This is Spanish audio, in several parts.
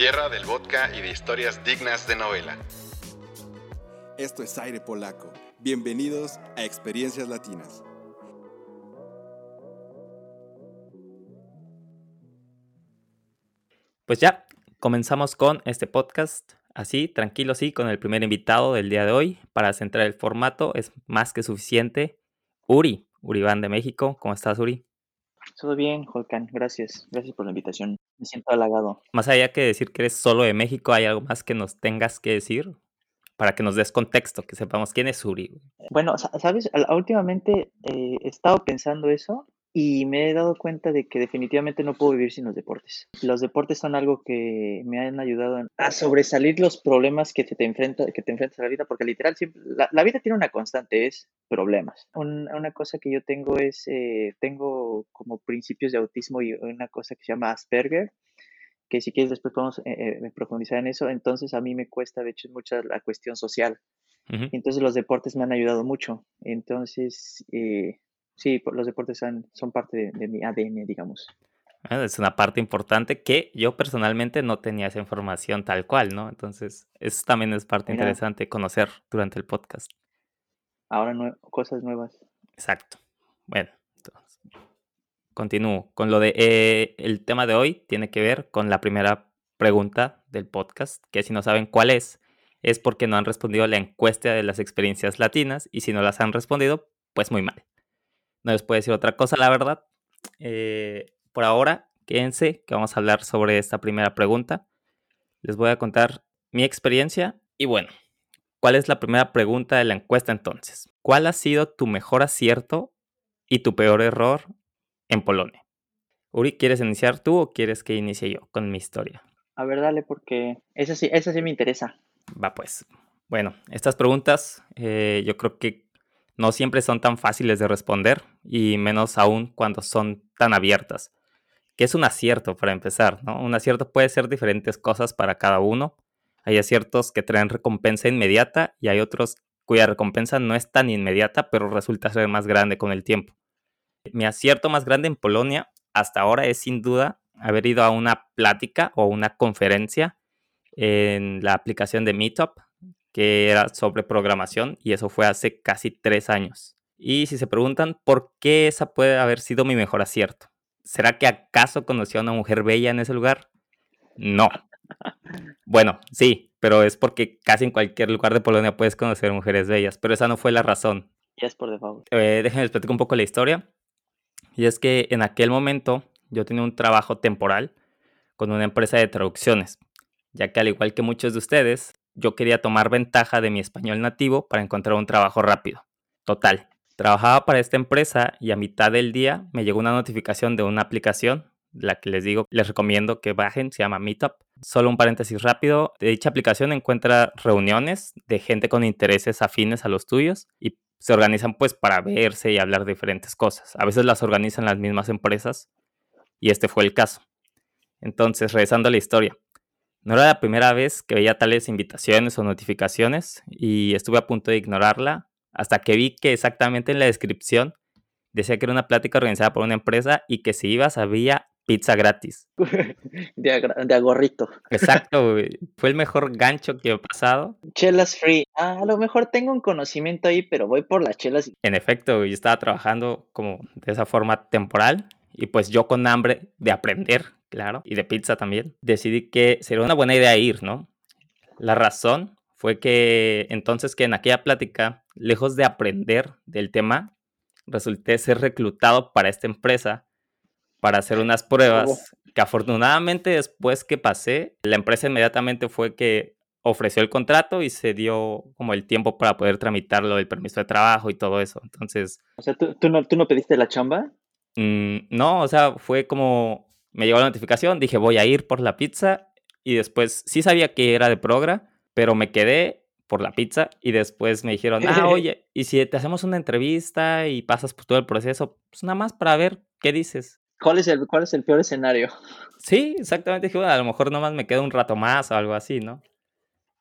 tierra del vodka y de historias dignas de novela. Esto es Aire Polaco. Bienvenidos a Experiencias Latinas. Pues ya, comenzamos con este podcast. Así, tranquilo, sí, con el primer invitado del día de hoy. Para centrar el formato es más que suficiente. Uri, Uribán de México. ¿Cómo estás, Uri? Todo bien, Holkan. Gracias. Gracias por la invitación. Me siento halagado. Más allá que decir que eres solo de México, ¿hay algo más que nos tengas que decir? Para que nos des contexto, que sepamos quién es Uri. Bueno, sabes, últimamente eh, he estado pensando eso y me he dado cuenta de que definitivamente no puedo vivir sin los deportes. Los deportes son algo que me han ayudado a sobresalir los problemas que te, enfrenta, que te enfrentas a la vida, porque literal siempre, la, vida tiene una constante, es problemas. una cosa que yo tengo es, eh, tengo como principios de autismo y una cosa que se llama Asperger, que si quieres después podemos eh, eh, profundizar en eso, entonces a mí me cuesta de hecho mucho la cuestión social. Entonces los deportes me han ayudado mucho. Entonces, sí, los deportes son, son parte de, mi ADN, digamos. Ah, es una parte importante que yo personalmente no tenía esa información tal cual, ¿no? Entonces, eso también es parte interesante conocer durante el podcast. Ahora cosas nuevas. Exacto. Bueno, entonces, continúo con lo de eh, el tema de hoy tiene que ver con la primera pregunta del podcast, que si no saben cuál es, es porque no han respondido a la encuesta de las experiencias latinas y si no las han respondido, pues muy mal no les puedo decir otra cosa, la verdad. Eh, por ahora, quédense que vamos a hablar sobre esta primera pregunta. Les voy a contar mi experiencia y bueno, ¿cuál es la primera pregunta de la encuesta entonces? ¿Cuál ha sido tu mejor acierto y tu peor error en Polonia? Uri, ¿quieres iniciar tú o quieres que inicie yo con mi historia? A ver, dale, porque esa sí, esa sí me interesa. Va pues. Bueno, estas preguntas eh, yo creo que no siempre son tan fáciles de responder y menos aún cuando son tan abiertas. ¿Qué es un acierto para empezar? ¿no? Un acierto puede ser diferentes cosas para cada uno. Hay aciertos que traen recompensa inmediata y hay otros cuya recompensa no es tan inmediata, pero resulta ser más grande con el tiempo. Mi acierto más grande en Polonia hasta ahora es sin duda haber ido a una plática o una conferencia en la aplicación de Meetup que era sobre programación y eso fue hace casi tres años. Y si se preguntan por qué esa puede haber sido mi mejor acierto, ¿será que acaso conocí a una mujer bella en ese lugar? No. Bueno, sí, pero es porque casi en cualquier lugar de Polonia puedes conocer mujeres bellas, pero esa no fue la razón. Ya es por default. Eh, déjenme explicar un poco la historia. Y es que en aquel momento yo tenía un trabajo temporal con una empresa de traducciones, ya que al igual que muchos de ustedes, yo quería tomar ventaja de mi español nativo para encontrar un trabajo rápido. Total. Trabajaba para esta empresa y a mitad del día me llegó una notificación de una aplicación, la que les digo, les recomiendo que bajen, se llama Meetup. Solo un paréntesis rápido, de dicha aplicación encuentra reuniones de gente con intereses afines a los tuyos y se organizan pues para verse y hablar de diferentes cosas. A veces las organizan las mismas empresas y este fue el caso. Entonces, regresando a la historia, no era la primera vez que veía tales invitaciones o notificaciones y estuve a punto de ignorarla hasta que vi que exactamente en la descripción decía que era una plática organizada por una empresa y que si ibas había pizza gratis. De, agorrito. Exacto, fue el mejor gancho que he pasado. Chelas free. Ah, a lo mejor tengo un conocimiento ahí, pero voy por las chelas. En efecto, yo estaba trabajando como de esa forma temporal y pues yo con hambre de aprender claro, y de pizza también, decidí que sería una buena idea ir, ¿no? La razón fue que entonces que en aquella plática, lejos de aprender del tema, resulté ser reclutado para esta empresa para hacer unas pruebas que afortunadamente después que pasé, la empresa inmediatamente fue que ofreció el contrato y se dio como el tiempo para poder tramitarlo, el permiso de trabajo y todo eso. Entonces... O sea, ¿tú, no, ¿tú no pediste la chamba? Mm, no, o sea, fue como me llegó la notificación, dije voy a ir por la pizza y después sí sabía que era de Progra, pero me quedé por la pizza y después me dijeron, ah, oye, y si te hacemos una entrevista y pasas por todo el proceso, pues nada más para ver qué dices. ¿Cuál es el, cuál es el peor escenario? Sí, exactamente. Dije, bueno, a lo mejor nomás me quedo un rato más o algo así, ¿no?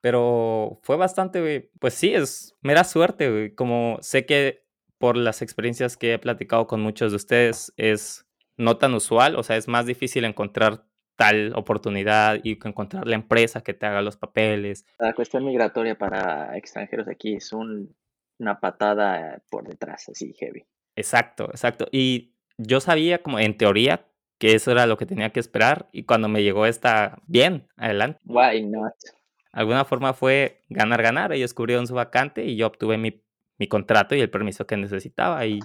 Pero fue bastante, pues sí, es mera suerte, Como sé que por las experiencias que he platicado con muchos de ustedes, es no tan usual, o sea, es más difícil encontrar tal oportunidad y encontrar la empresa que te haga los papeles. La cuestión migratoria para extranjeros aquí es una patada por detrás, así heavy. Exacto, exacto. Y yo sabía como en teoría que eso era lo que tenía que esperar y cuando me llegó esta, bien, adelante. Why not? Alguna forma fue ganar, ganar. Ellos cubrieron su vacante y yo obtuve mi, mi contrato y el permiso que necesitaba. Y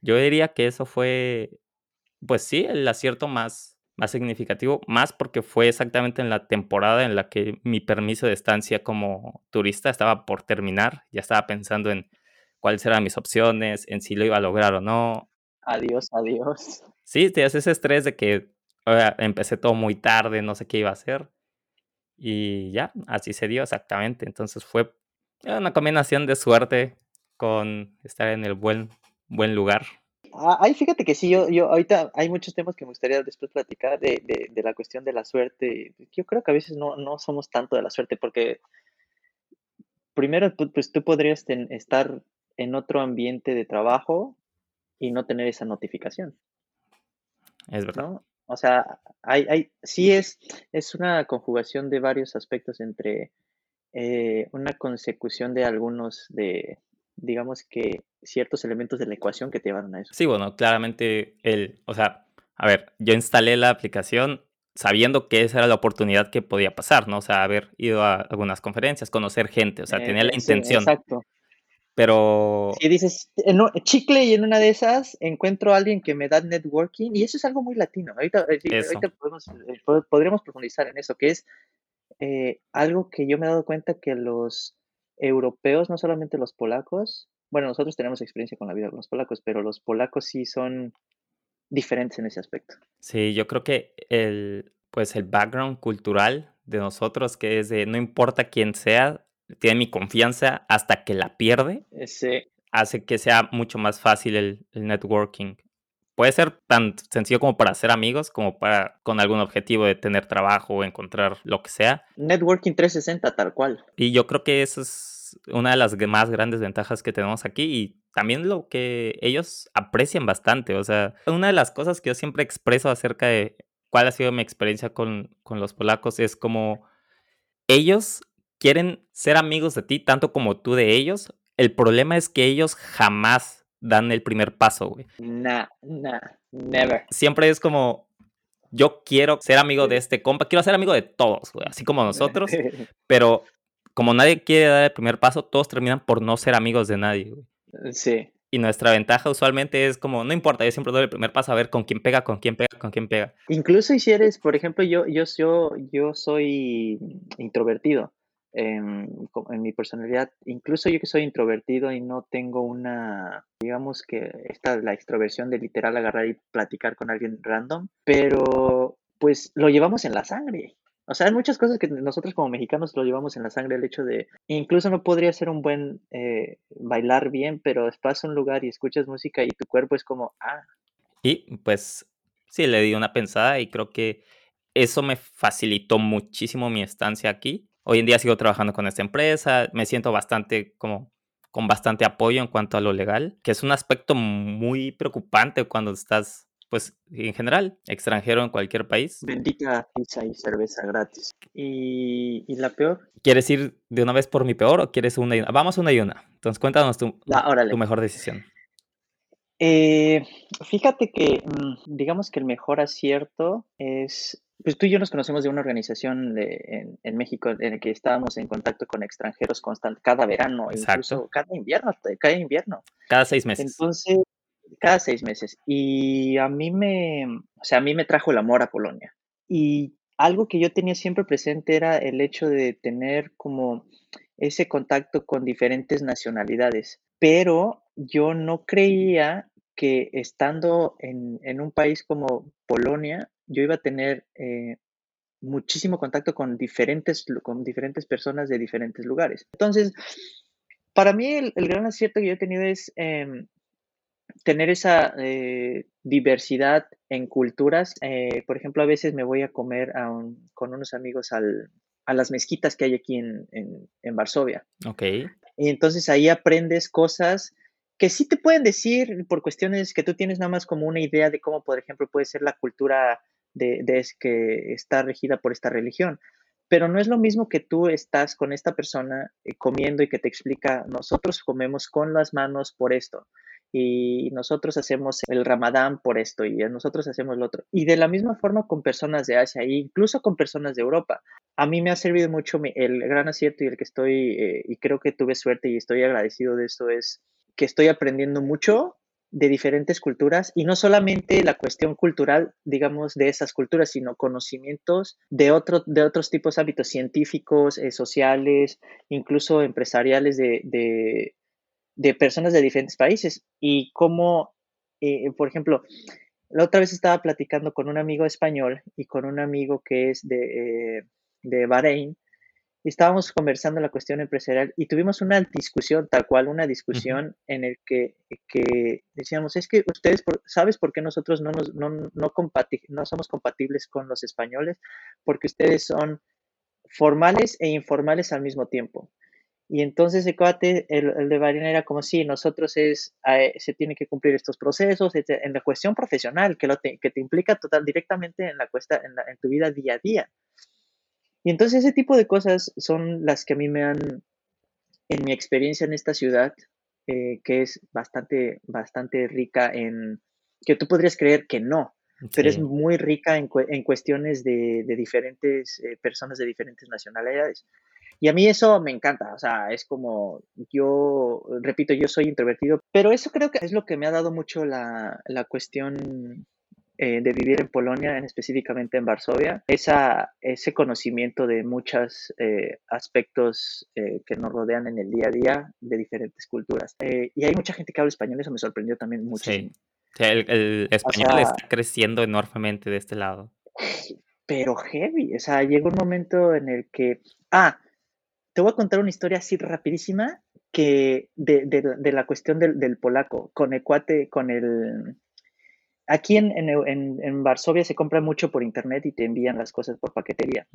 yo diría que eso fue, pues sí, el acierto más, más significativo, más porque fue exactamente en la temporada en la que mi permiso de estancia como turista estaba por terminar. Ya estaba pensando en cuáles eran mis opciones, en si lo iba a lograr o no. Adiós, adiós. Sí, te hace ese estrés de que empecé todo muy tarde, no sé qué iba a hacer. Y ya, así se dio exactamente. Entonces fue una combinación de suerte con estar en el buen, buen lugar. Ah, ay, fíjate que sí, yo, yo ahorita hay muchos temas que me gustaría después platicar de, de, la cuestión de la suerte. Yo creo que a veces no, no somos tanto de la suerte porque primero, pues tú podrías estar en otro ambiente de trabajo y no tener esa notificación. Es verdad. O sea, hay, hay, sí es, es una conjugación de varios aspectos entre eh, una consecución de algunos de, digamos que, ciertos elementos de la ecuación que te llevaron a eso. Sí, bueno, claramente el, o sea, a ver, yo instalé la aplicación sabiendo que esa era la oportunidad que podía pasar, ¿no? O sea, haber ido a algunas conferencias, conocer gente, o sea, tenía la eh, intención. exacto. Pero. Si dices, en chicle y en una de esas encuentro a alguien que me da networking, y eso es algo muy latino. Ahorita, eh, podemos, eh, podríamos profundizar en eso, que es eh, algo que yo me he dado cuenta que los europeos, no solamente los polacos, bueno, nosotros tenemos experiencia con la vida con los polacos, pero los polacos sí son diferentes en ese aspecto. Sí, yo creo que el, pues el background cultural de nosotros, que es de no importa quién sea, tiene mi confianza hasta que la pierde, hace que sea mucho más fácil el, networking. Puede ser tan sencillo como para ser amigos, como para con algún objetivo de tener trabajo o encontrar lo que sea. Networking 360, tal cual. Y yo creo que eso es una de las más grandes ventajas que tenemos aquí y también lo que ellos aprecian bastante. O sea, una de las cosas que yo siempre expreso acerca de cuál ha sido mi experiencia con, con los polacos es como ellos quieren ser amigos de ti tanto como tú de ellos. El problema es que ellos jamás dan el primer paso, güey. Nah, nah, never. Siempre es como, yo quiero ser amigo de este compa, quiero ser amigo de todos, güey, así como nosotros, pero como nadie quiere dar el primer paso, todos terminan por no ser amigos de nadie, güey. Sí. Y nuestra ventaja usualmente es como, no importa, yo siempre doy el primer paso a ver con quién pega, con quién pega, con quién pega. Incluso si eres, por ejemplo, yo, yo, yo, yo soy introvertido en, mi personalidad, incluso yo que soy introvertido y no tengo una, digamos que esta la extroversión de literal agarrar y platicar con alguien random, pero pues lo llevamos en la sangre. O sea, hay muchas cosas que nosotros como mexicanos lo llevamos en la sangre, el hecho de, incluso no podría ser un buen eh, bailar bien, pero vas a un lugar y escuchas música y tu cuerpo es como, ah. Y pues sí, le di una pensada y creo que eso me facilitó muchísimo mi estancia aquí Hoy en día sigo trabajando con esta empresa, me siento bastante como con bastante apoyo en cuanto a lo legal, que es un aspecto muy preocupante cuando estás, pues, en general, extranjero en cualquier país. Bendita pizza y cerveza gratis. ¿Y, la peor? ¿Quieres ir de una vez por mi peor o quieres una y una? Vamos una y una. Entonces, cuéntanos tu, tu mejor decisión. Eh, fíjate que, mm, digamos que el mejor acierto es pues tú y yo nos conocemos de una organización de, en, México en la que estábamos en contacto con extranjeros constante cada verano, incluso cada invierno, cada invierno. Cada seis meses. Entonces, cada seis meses. Y a mí me, o sea, a mí me trajo el amor a Polonia. Y algo que yo tenía siempre presente era el hecho de tener como ese contacto con diferentes nacionalidades. Pero yo no creía que estando en, en un país como Polonia, yo iba a tener eh, muchísimo contacto con diferentes, con diferentes personas de diferentes lugares. Entonces, para mí el, gran acierto que yo he tenido es em, tener esa eh, diversidad en culturas. Eh, por ejemplo, a veces me voy a comer con unos amigos al, a las mezquitas que hay aquí en, en, en Varsovia. Ok. Y entonces ahí aprendes cosas que sí te pueden decir por cuestiones que tú tienes nada más como una idea de cómo, por ejemplo, puede ser la cultura de, de que está regida por esta religión. Pero no es lo mismo que tú estás con esta persona eh, comiendo y que te explica, nosotros comemos con las manos por esto y nosotros hacemos el ramadán por esto y nosotros hacemos lo otro. Y de la misma forma con personas de Asia e incluso con personas de Europa. A mí me ha servido mucho el gran acierto y el que estoy, eh, y creo que tuve suerte y estoy agradecido de esto, es que estoy aprendiendo mucho de diferentes culturas y no solamente la cuestión cultural, digamos, de esas culturas, sino conocimientos de, otro, de otros tipos de hábitos científicos, eh, sociales, incluso empresariales de, de personas de diferentes países. Y cómo, eh, por ejemplo, la otra vez estaba platicando con un amigo español y con un amigo que es de, eh, de Bahrein estábamos conversando la cuestión empresarial y tuvimos una discusión, tal cual, una discusión en el que, que, decíamos, es que ustedes, ¿sabes por qué nosotros no, nos, no, no, no somos compatibles con los españoles? Porque ustedes son formales e informales al mismo tiempo. Y entonces el cuate, el, de Barina era como si nosotros es, eh, se tiene que cumplir estos procesos en la cuestión profesional que, lo te, que te implica total, directamente en, la cuesta, en, en, tu vida día a día. Y entonces ese tipo de cosas son las que a mí me han, en mi experiencia en esta ciudad, eh, que es bastante, bastante rica en, que tú podrías creer que no, pero es muy rica en, en cuestiones de, de diferentes eh, personas de diferentes nacionalidades. Y a mí eso me encanta, o sea, es como yo, repito, yo soy introvertido, pero eso creo que es lo que me ha dado mucho la, la cuestión eh, de vivir en Polonia, en, específicamente en Varsovia, esa, ese conocimiento de muchos eh, aspectos eh, que nos rodean en el día a día de diferentes culturas. y hay mucha gente que habla español, eso me sorprendió también mucho. Sí, el, español está creciendo enormemente de este lado. Pero heavy, o sea, llega un momento en el que, ah, te voy a contar una historia así rapidísima que de, de, de la cuestión del, del, polaco, con el cuate, con el... Aquí en, en, en, Varsovia se compra mucho por internet y te envían las cosas por paquetería.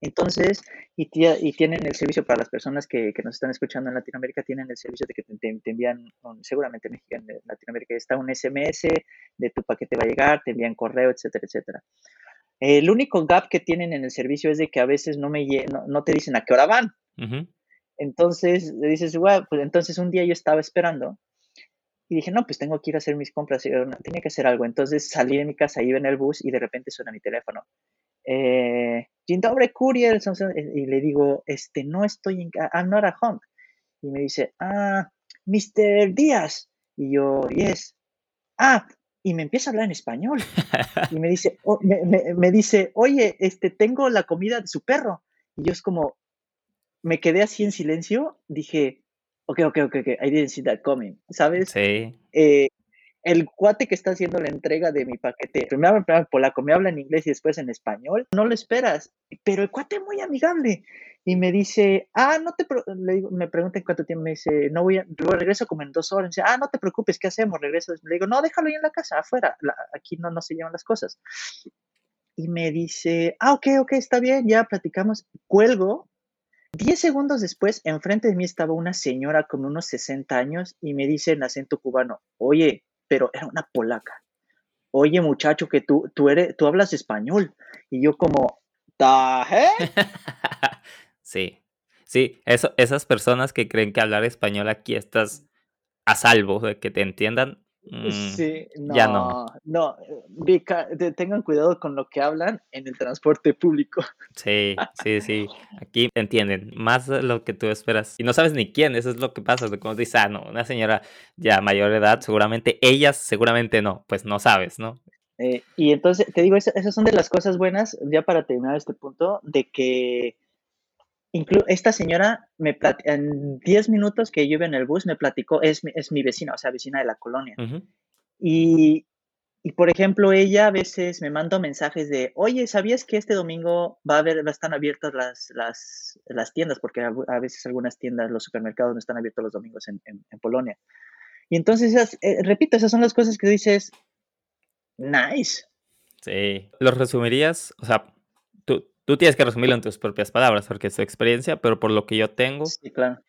Entonces, y, y, tienen el servicio para las personas que, que, nos están escuchando en Latinoamérica, tienen el servicio de que te, te, envían, seguramente en México, en Latinoamérica está un SMS de tu paquete va a llegar, te envían correo, etcétera, etcétera. El único gap que tienen en el servicio es de que a veces no, me, no, te dicen a qué hora van. Entonces le dices, bueno, pues entonces un día yo estaba esperando y dije, no, pues tengo que ir a hacer mis compras, tenía que hacer algo. Entonces salí de mi casa, iba en el bus y de repente suena mi teléfono. Eh, courier, y le digo, este, no estoy en, I'm not at home. Y me dice, ah, Mr. Díaz. Y yo, yes. Ah, y me empieza a hablar en español. Y me dice, me, dice, oye, este, tengo la comida de su perro. Y yo es como, me quedé así en silencio, dije, ok, ok, ok, ok, I didn't see that coming, ¿sabes? Sí. Eh, el cuate que está haciendo la entrega de mi paquete, primero me habla en polaco, me habla en inglés y después en español, no lo esperas, pero el cuate es muy amigable y me dice, ah, no te, le digo, me pregunta en cuánto tiempo, me dice, no voy a, luego regreso como en dos horas, me dice, ah, no te preocupes, ¿qué hacemos? Regreso, le digo, no, déjalo ahí en la casa, afuera, aquí no, no se llevan las cosas. Y me dice, ah, ok, ok, está bien, ya platicamos, cuelgo, Diez segundos después, enfrente de mí estaba una señora con unos 60 años y me dice en acento cubano, oye, pero era una polaca. Oye, muchacho, que tú, tú, eres, tú hablas español. Y yo como, ¿taje? sí, sí, eso, esas personas que creen que hablar español aquí estás a salvo de que te entiendan, sí, no, ya no. No, tengan cuidado con lo que hablan en el transporte público. Sí, sí, sí. Aquí entienden más lo que tú esperas. Y no sabes ni quién, eso es lo que pasa. Como dices, ah, no, una señora ya mayor de edad, seguramente ellas, seguramente no, pues no sabes, ¿no? Eh, y entonces, te digo, esas son de las cosas buenas, ya para terminar este punto, de que esta señora me en 10 minutos que yo iba en el bus me platicó, es, es mi vecina, o sea, vecina de la colonia. y, y, por ejemplo, ella a veces me manda mensajes de, oye, ¿sabías que este domingo va a haber, a estar abiertas las, las, las, tiendas? Porque a, veces algunas tiendas, los supermercados no están abiertos los domingos en, en, Polonia. Y entonces, eh, repito, esas son las cosas que dices, nice. Sí. ¿Lo resumirías? O sea, Tú tienes que resumirlo en tus propias palabras, porque es tu experiencia, pero por lo que yo tengo,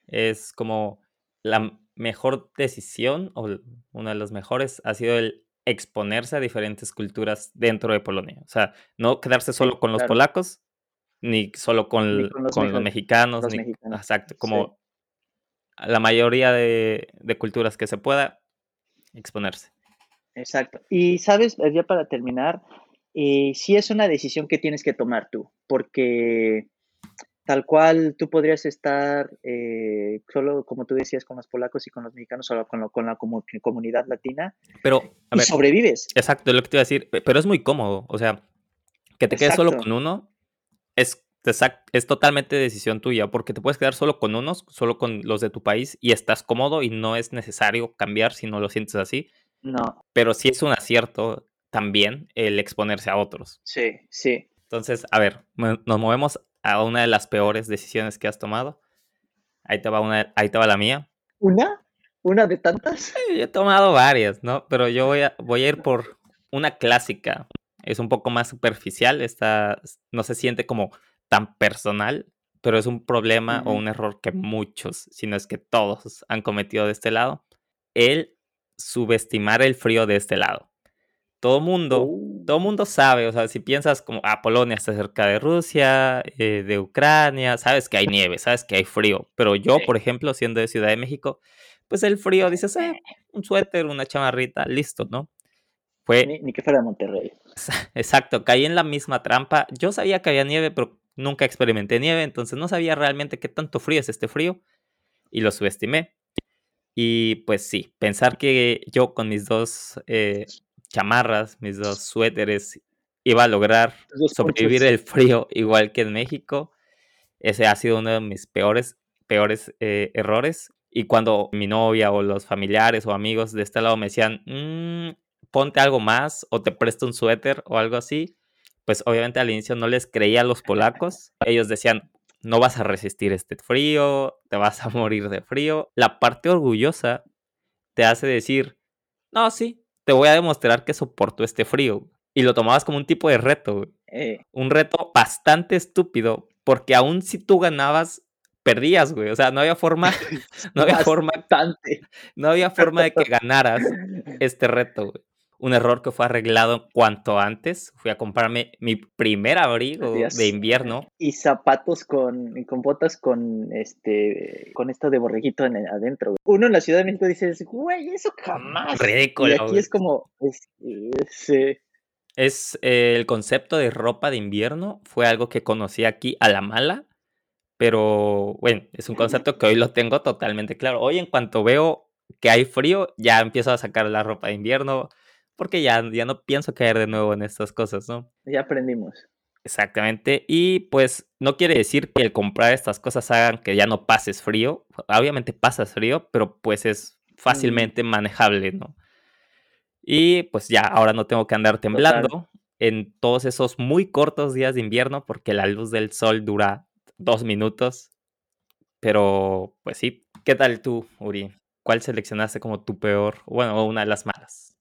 es como la mejor decisión, o una de las mejores, ha sido el exponerse a diferentes culturas dentro de Polonia. O sea, no quedarse solo con los claro. polacos, ni solo con, Ni con los con los mexicanos. los ni- mexicanos, Exacto, sí. como la mayoría de, de culturas que se pueda exponerse. Exacto. Y sabes, Eh, ya para terminar, eh, sí es una decisión que tienes que tomar tú, porque tal cual tú podrías estar eh, solo, como tú decías, con los polacos y con los mexicanos, solo con, lo- con la comu- comunidad latina, Pero, a y ver, sobrevives. exacto, es lo que te iba a decir, pe- pero es muy cómodo. O sea, que te quedes solo con uno es, es totalmente decisión tuya, porque te puedes quedar solo con unos, solo con los de tu país, y estás cómodo y no es necesario cambiar si no lo sientes así. No, Pero sí es un acierto también el exponerse a otros. sí, sí. Entonces, a ver, nos movemos a una de las peores decisiones que has tomado. Ahí te va una, ahí te va la mía. ¿Una? ¿Una de tantas? Yo he tomado varias, ¿no? Pero yo voy a, voy a ir por una clásica. Es un poco más superficial, esta no se siente como tan personal, pero es un problema o un error que muchos, si no es que todos, han cometido de este lado. El subestimar el frío de este lado. Todo mundo, Uh, todo mundo sabe, o sea, si piensas como, ah, Polonia está cerca de Rusia, eh, de Ucrania, sabes que hay nieve, sabes que hay frío, pero yo, por ejemplo, siendo de Ciudad de México, pues el frío, dices, eh, un suéter, una chamarrita, listo, ¿no? Fue Ni, ni que fuera Monterrey. exacto, caí en la misma trampa. Yo sabía que había nieve, pero nunca experimenté nieve, entonces no sabía realmente qué tanto frío es este frío y lo subestimé. Y pues sí, pensar que yo con mis dos eh, chamarras, mis dos suéteres, iba a lograr sobrevivir el frío igual que en México, ese ha sido uno de mis peores, peores eh, errores. Y cuando mi novia o los familiares o amigos de este lado me decían, "Mm, ponte algo más o te presto un suéter o algo así, pues obviamente al inicio no les creía a los polacos. Ellos decían, no vas a resistir este frío, te vas a morir de frío. La parte orgullosa te hace decir, no, sí, te voy a demostrar que soporto este frío. Y lo tomabas como un tipo de reto, güey. Eh, un reto bastante estúpido, porque aún si tú ganabas, perdías, güey. O sea, no había forma, no había forma, no había forma de que ganaras este reto, güey. Un error que fue arreglado cuanto antes. Fui a comprarme mi primer abrigo de invierno. Y zapatos con, con botas con este, con esto de borreguito en el- adentro. Uno en la Ciudad de México dice, güey, eso jamás. Ridículo, Y aquí güey. es como, es, es, eh, Es eh, el concepto de ropa de invierno. Fue algo que conocí aquí a la mala. Pero bueno, es un concepto que hoy lo tengo totalmente claro. Hoy en cuanto veo que hay frío, ya empiezo a sacar la ropa de invierno. Porque ya, ya no pienso caer de nuevo en estas cosas, ¿no? ya aprendimos. Exactamente. Y pues no quiere decir que el comprar estas cosas hagan que ya no pases frío. Obviamente pasas frío, pero pues es fácilmente manejable, ¿no? Y pues ya, ahora no tengo que andar temblando en todos esos muy cortos días de invierno porque la luz del sol dura dos minutos. Pero pues sí, ¿qué tal tú, Uri? ¿Cuál seleccionaste como tu peor, bueno, una de las malas?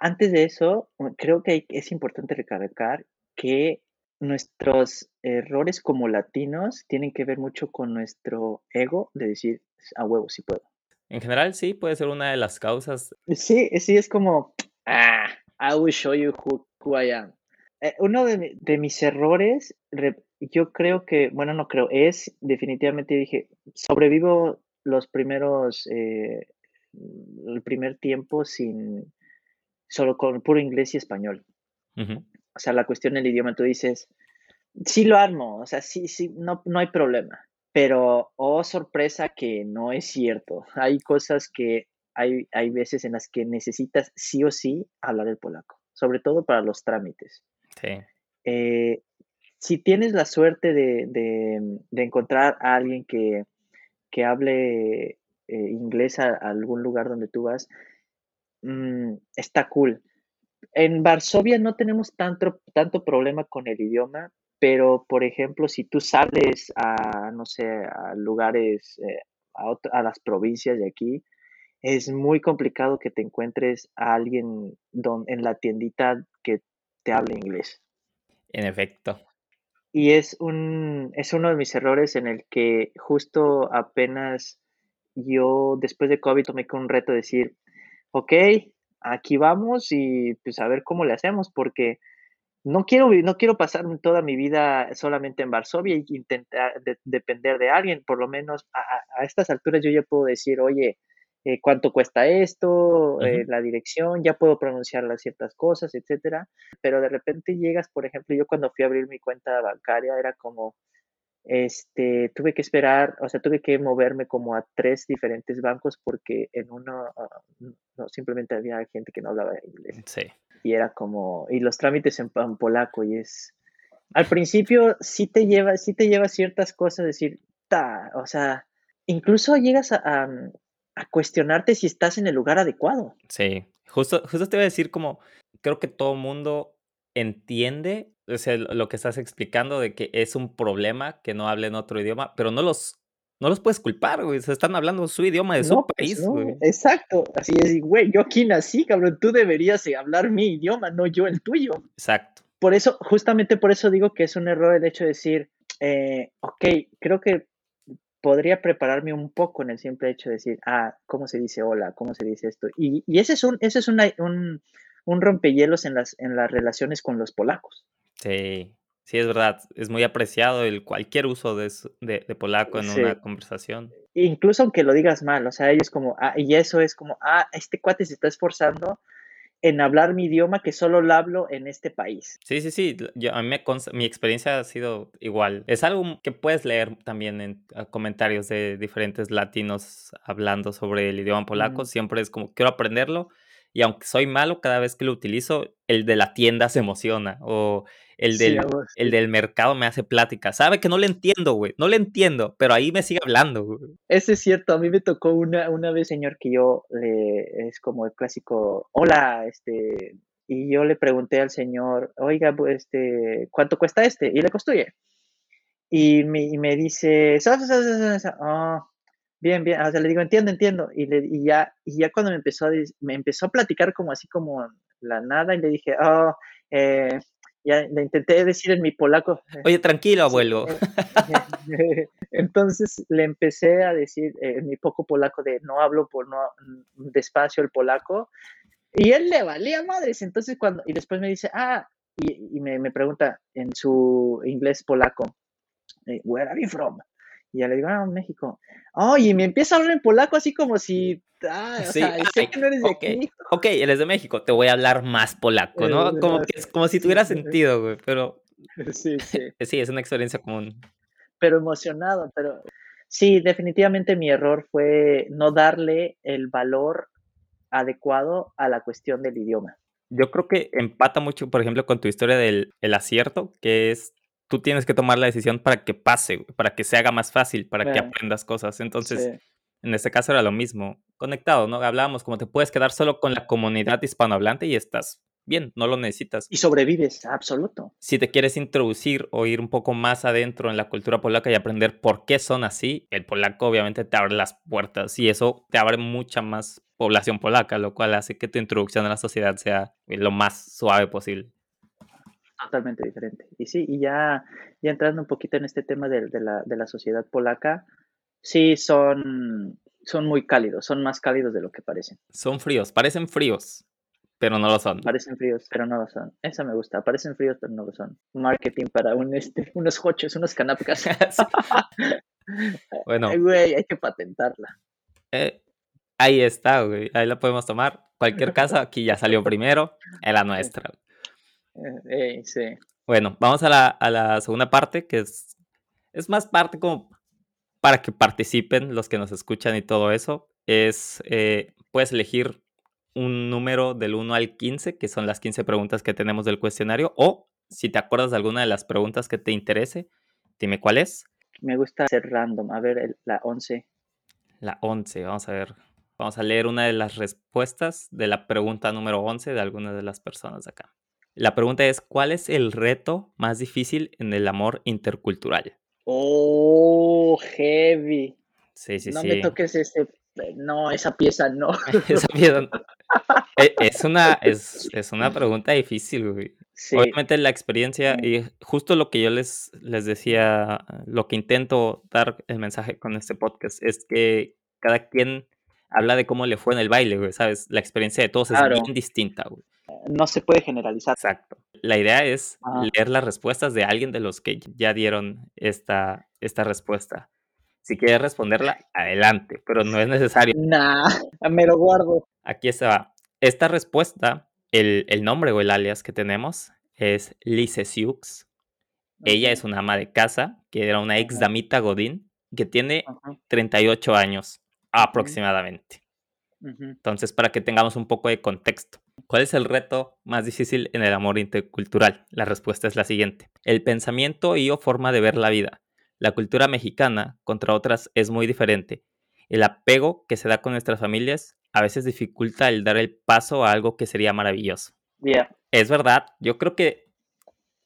Antes de eso, u- creo que es importante recalcar que nuestros errores como latinos tienen que ver mucho con nuestro ego de decir, a huevo, sí puedo. En general, sí, puede ser una de las causas. Sí, sí, es como, ah, I will show you who, who I am. Eh, uno de, mi- de mis errores, re- yo creo que, bueno, no creo, es definitivamente dije, sobrevivo los primeros, eh, el primer tiempo sin, solo con puro inglés y español. O sea, la cuestión del idioma, tú dices, sí lo armo, o sea, sí, sí, no, no hay problema. Pero, oh, sorpresa que no es cierto. Hay cosas que hay, hay veces en las que necesitas sí o sí hablar el polaco, sobre todo para los trámites. Sí. Eh, si tienes la suerte de, de- de encontrar a alguien que, que hable eh, inglés a, a algún lugar donde tú vas, mm, está cool. En Varsovia no tenemos tanto, tanto problema con el idioma, pero por ejemplo, si tú sales a, no sé, a lugares, eh, a, a las provincias de aquí, es muy complicado que te encuentres a alguien don- en la tiendita que te hable inglés. En efecto. Y es un, es uno de mis errores en el que justo apenas yo después de COVID tomé con un reto de decir, ok, aquí vamos y pues a ver cómo le hacemos, porque no quiero, no quiero pasar toda mi vida solamente en Varsovia y intentar depender de alguien, por lo menos a, estas alturas yo ya puedo decir, oye, eh, cuánto cuesta esto, eh, la dirección, ya puedo pronunciar las ciertas cosas, etcétera. Pero de repente llegas, por ejemplo, yo cuando fui a abrir mi cuenta bancaria era como, este, tuve que esperar, o sea, tuve que moverme como a tres diferentes bancos porque en uno ah, no, simplemente había gente que no hablaba inglés. Sí. Y era como, y los trámites en, polaco y es, al principio sí te lleva, sí te lleva ciertas cosas, decir, ta, o sea, incluso llegas a, a cuestionarte si estás en el lugar adecuado. Sí, justo, justo te iba a decir como, creo que todo mundo entiende o sea, lo que estás explicando de que es un problema que no hablen otro idioma, pero no los, no los puedes culpar, güey. Se están hablando su idioma de su pues país, güey. Exacto. Así es, güey, yo aquí nací, cabrón. Tú deberías hablar mi idioma, no yo el tuyo. Exacto. Por eso, justamente por eso digo que es un error el hecho de decir, eh, ok, creo que podría prepararme un poco en el simple hecho de decir, ah, ¿cómo se dice hola? ¿Cómo se dice esto? Y, y ese es un, ese es un, un rompehielos en las, en las relaciones con los polacos. Sí, sí, es verdad. Es muy apreciado el cualquier uso de, de, polaco en una conversación. Incluso aunque lo digas mal, o sea, ellos como, ah, y eso es como, ah, este cuate se está esforzando en hablar mi idioma que solo lo hablo en este país. Sí, sí, sí. Yo, a mí me mi experiencia ha sido igual. Es algo que puedes leer también en comentarios de diferentes latinos hablando sobre el idioma polaco. Siempre es como, quiero aprenderlo. Y aunque soy malo, cada vez que lo utilizo, el de la tienda se emociona. O el del, el del mercado me hace plática. Sabe que no le entiendo, güey. No le entiendo, pero ahí me sigue hablando, güey. Eso es cierto. A mí me tocó una, una vez, señor, que yo le, es como el clásico, hola, este, y yo le pregunté al señor, oiga, este, ¿cuánto cuesta este? Y le construye. Y me, y me dice, oh, bien, bien, o sea, le digo, entiendo, entiendo. Y, le, y, ya, y ya cuando me empezó, a, me empezó a platicar como así como la nada, y le dije, oh, eh, ya le intenté decir en mi polaco. Eh, Oye, tranquilo, abuelo. Eh, entonces le empecé a decir en mi poco polaco de no hablo por no despacio el polaco. Y él le valía madres. Entonces cuando, y después me dice, ah, y, me, me, pregunta en su inglés polaco, where are you from? Y ya le digo, ah, México. Oye, y me empieza a hablar en polaco así como si Ah, sí, sé que no eres de aquí. Ok, él es de México, te voy a hablar más polaco, ¿no? Como, que, como si tuviera sentido, güey, pero... Sí, sí. sí, es una experiencia común. Pero emocionado, pero... Sí, definitivamente mi error fue no darle el valor adecuado a la cuestión del idioma. Yo creo que empata mucho, por ejemplo, con tu historia del el acierto, que es tú tienes que tomar la decisión para que pase, para que se haga más fácil, para que aprendas cosas. Entonces, en este caso era lo mismo, conectado, ¿no? Hablábamos como te puedes quedar solo con la comunidad hispanohablante y estás bien, no lo necesitas. Y sobrevives, absoluto. Si te quieres introducir o ir un poco más adentro en la cultura polaca y aprender por qué son así, el polaco obviamente te abre las puertas y eso te abre mucha más población polaca, lo cual hace que tu introducción a la sociedad sea lo más suave posible. Totalmente diferente. Y sí, y ya, ya entrando un poquito en este tema de, la, de la sociedad polaca, Sí, son, son muy cálidos, son más cálidos de lo que parecen. Son fríos, parecen fríos, pero no lo son. Parecen fríos, pero no lo son. Esa me gusta, parecen fríos, pero no lo son. Marketing para un este, unos hochos, unos canapcas. bueno. güey, hay que patentarla. Eh, ahí está, güey, ahí la podemos tomar. Cualquier caso, aquí ya salió primero, es la nuestra. Eh, sí. Bueno, vamos a la, a la segunda parte, que es, es más parte como para que participen los que nos escuchan y todo eso, es, eh, puedes elegir un número del 1 al 15, que son las 15 preguntas que tenemos del cuestionario, o si te acuerdas de alguna de las preguntas que te interese, dime cuál es. Me gusta ser random, a ver, la 11. La 11, vamos a ver. Vamos a leer una de las respuestas de la pregunta número 11 de alguna de las personas de acá. La pregunta es, ¿cuál es el reto más difícil en el amor intercultural? Oh, heavy. Sí, sí, no sí. me toques ese. No, esa pieza no. esa pieza e, Es una, es, es una pregunta difícil, güey. Obviamente la experiencia, y justo lo que yo les, les decía, lo que intento dar el mensaje con este podcast es que cada quien habla de cómo le fue en el baile, güey, ¿sabes? La experiencia de todos es bien distinta, güey. No se puede generalizar. Exacto. La idea es leer las respuestas de alguien de los que ya dieron esta, esta respuesta. Si quieres responderla, adelante, pero no es necesario. Nah, me lo guardo. Aquí está. Esta respuesta, el, el nombre o el alias que tenemos es Lise Siux. Ella es una ama de casa, que era una ex damita Godín, que tiene 38 años aproximadamente. Entonces, para que tengamos un poco de contexto. ¿Cuál es el reto más difícil en el amor intercultural? La respuesta es la siguiente. El pensamiento y o forma de ver la vida. La cultura mexicana, contra otras, es muy diferente. El apego que se da con nuestras familias a veces dificulta el dar el paso a algo que sería maravilloso. Es verdad, yo creo que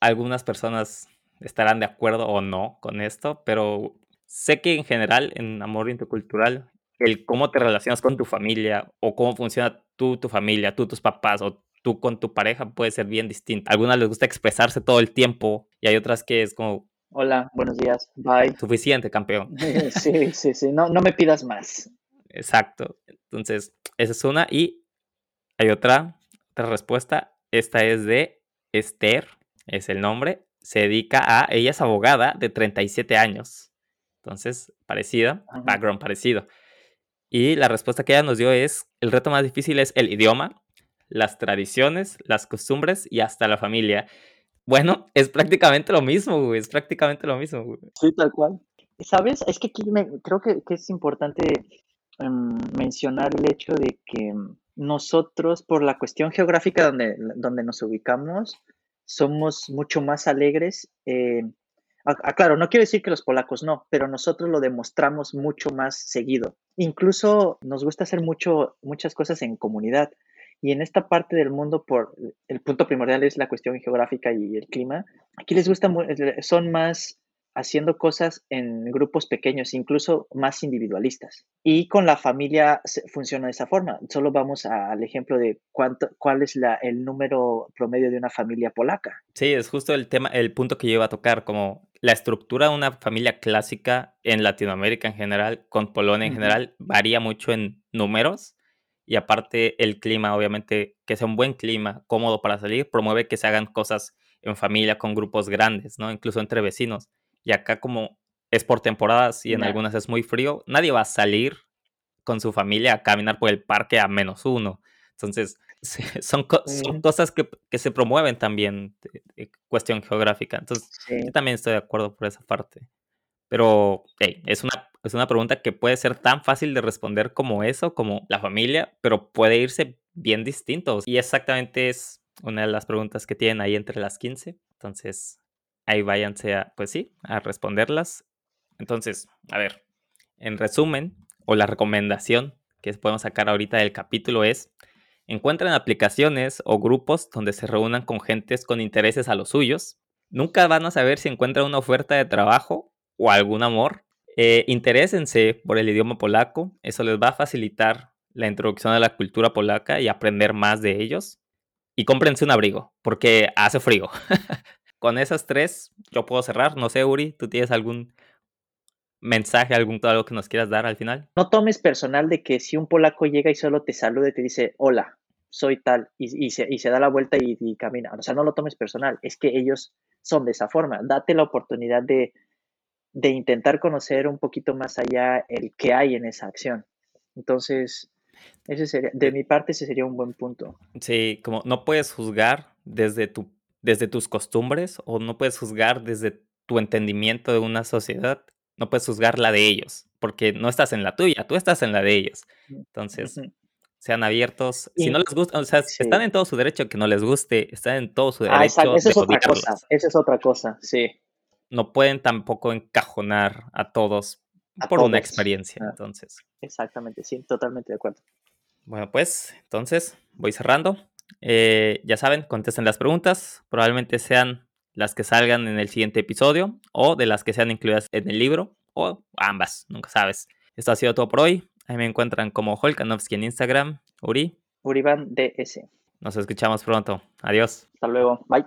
algunas personas estarán de acuerdo o no con esto, pero sé que en general en amor intercultural el cómo te relacionas con tu familia o cómo funciona tú, tu familia, tú, tus papás o tú con tu pareja puede ser bien distinto. A algunas les gusta expresarse todo el tiempo y hay otras que es como... Hola, buenos días, bye. Suficiente, campeón. sí, sí, sí, no, no me pidas más. Exacto. Entonces, esa es una y hay otra, otra respuesta. Esta es de Esther, es el nombre. Se dedica a, ella es abogada de 37 años. Entonces, parecida, background parecido. Y la respuesta que ella nos dio es, el reto más difícil es el idioma, las tradiciones, las costumbres y hasta la familia. Bueno, es prácticamente lo mismo, güey, es prácticamente lo mismo. Güey. Sí, tal cual. ¿Sabes? Es que aquí me, creo que, es importante em, mencionar el hecho de que nosotros, por la cuestión geográfica donde, donde nos ubicamos, somos mucho más alegres. Eh, claro, no quiero decir que los polacos no, pero nosotros lo demostramos mucho más seguido. Incluso nos gusta hacer mucho, muchas cosas en comunidad. Y en esta parte del mundo, por el punto primordial es la cuestión geográfica y el clima, aquí les gusta, son más haciendo cosas en grupos pequeños, incluso más individualistas. Y con la familia funciona de esa forma. Solo vamos al ejemplo de cuánto, cuál es la, el número promedio de una familia polaca. Sí, es justo el tema, el punto que yo iba a tocar, como la estructura de una familia clásica en Latinoamérica en general, con Polonia en general, varía mucho en números. Y aparte el clima, obviamente, que sea un buen clima, cómodo para salir, promueve que se hagan cosas en familia con grupos grandes, ¿no? Incluso entre vecinos. Y acá como es por temporadas y en algunas es muy frío, nadie va a salir con su familia a caminar por el parque a menos uno. Entonces, son, son cosas que, se promueven también, cuestión geográfica. Entonces, yo también estoy de acuerdo por esa parte. Pero es, una, es una pregunta que puede ser tan fácil de responder como eso, como la familia, pero puede irse bien distintos. Y exactamente es una de las preguntas que tienen ahí entre las 15. Entonces, ahí váyanse a, pues sí, a responderlas. Entonces, a ver, en resumen, o la recomendación que podemos sacar ahorita del capítulo es, encuentren aplicaciones o grupos donde se reúnan con gentes con intereses a los suyos. Nunca van a saber si encuentran una oferta de trabajo o algún amor. Eh, interésense por el idioma polaco, eso les va a facilitar la introducción a la cultura polaca y aprender más de ellos. Y cómprense un abrigo, porque hace frío. con esas tres yo puedo cerrar. No sé, Uri, ¿tú tienes algún mensaje, algún algo que nos quieras dar al final? No tomes personal de que si un polaco llega y solo te saluda y te dice hola, soy tal, y, se, da la vuelta y, camina. O sea, no lo tomes personal, es que ellos son de esa forma. Date la oportunidad de, de intentar conocer un poquito más allá el que hay en esa acción. Entonces, ese sería, de mi parte, ese sería un buen punto. Sí, como no puedes juzgar desde tu desde tus costumbres o no puedes juzgar desde tu entendimiento de una sociedad, no puedes juzgar la de ellos, porque no estás en la tuya, tú estás en la de ellos. Entonces, sean abiertos. Si no les gusta, o sea, están en todo su derecho que no les guste, están en todo su ah, derecho. Ah, Esa es otra cosa, esa es otra cosa, sí. No pueden tampoco encajonar a todos por una experiencia, ah, entonces. Exactamente, sí, totalmente de acuerdo. Bueno, pues, entonces, voy cerrando. Eh, ya saben, contesten las preguntas. Probablemente sean las que salgan en el siguiente episodio o de las que sean incluidas en el libro o ambas, nunca sabes. Esto ha sido todo por hoy. Ahí me encuentran como Holkanovsky en Instagram. Uri. Uriban DS. Nos escuchamos pronto. Adiós. Hasta luego. Bye.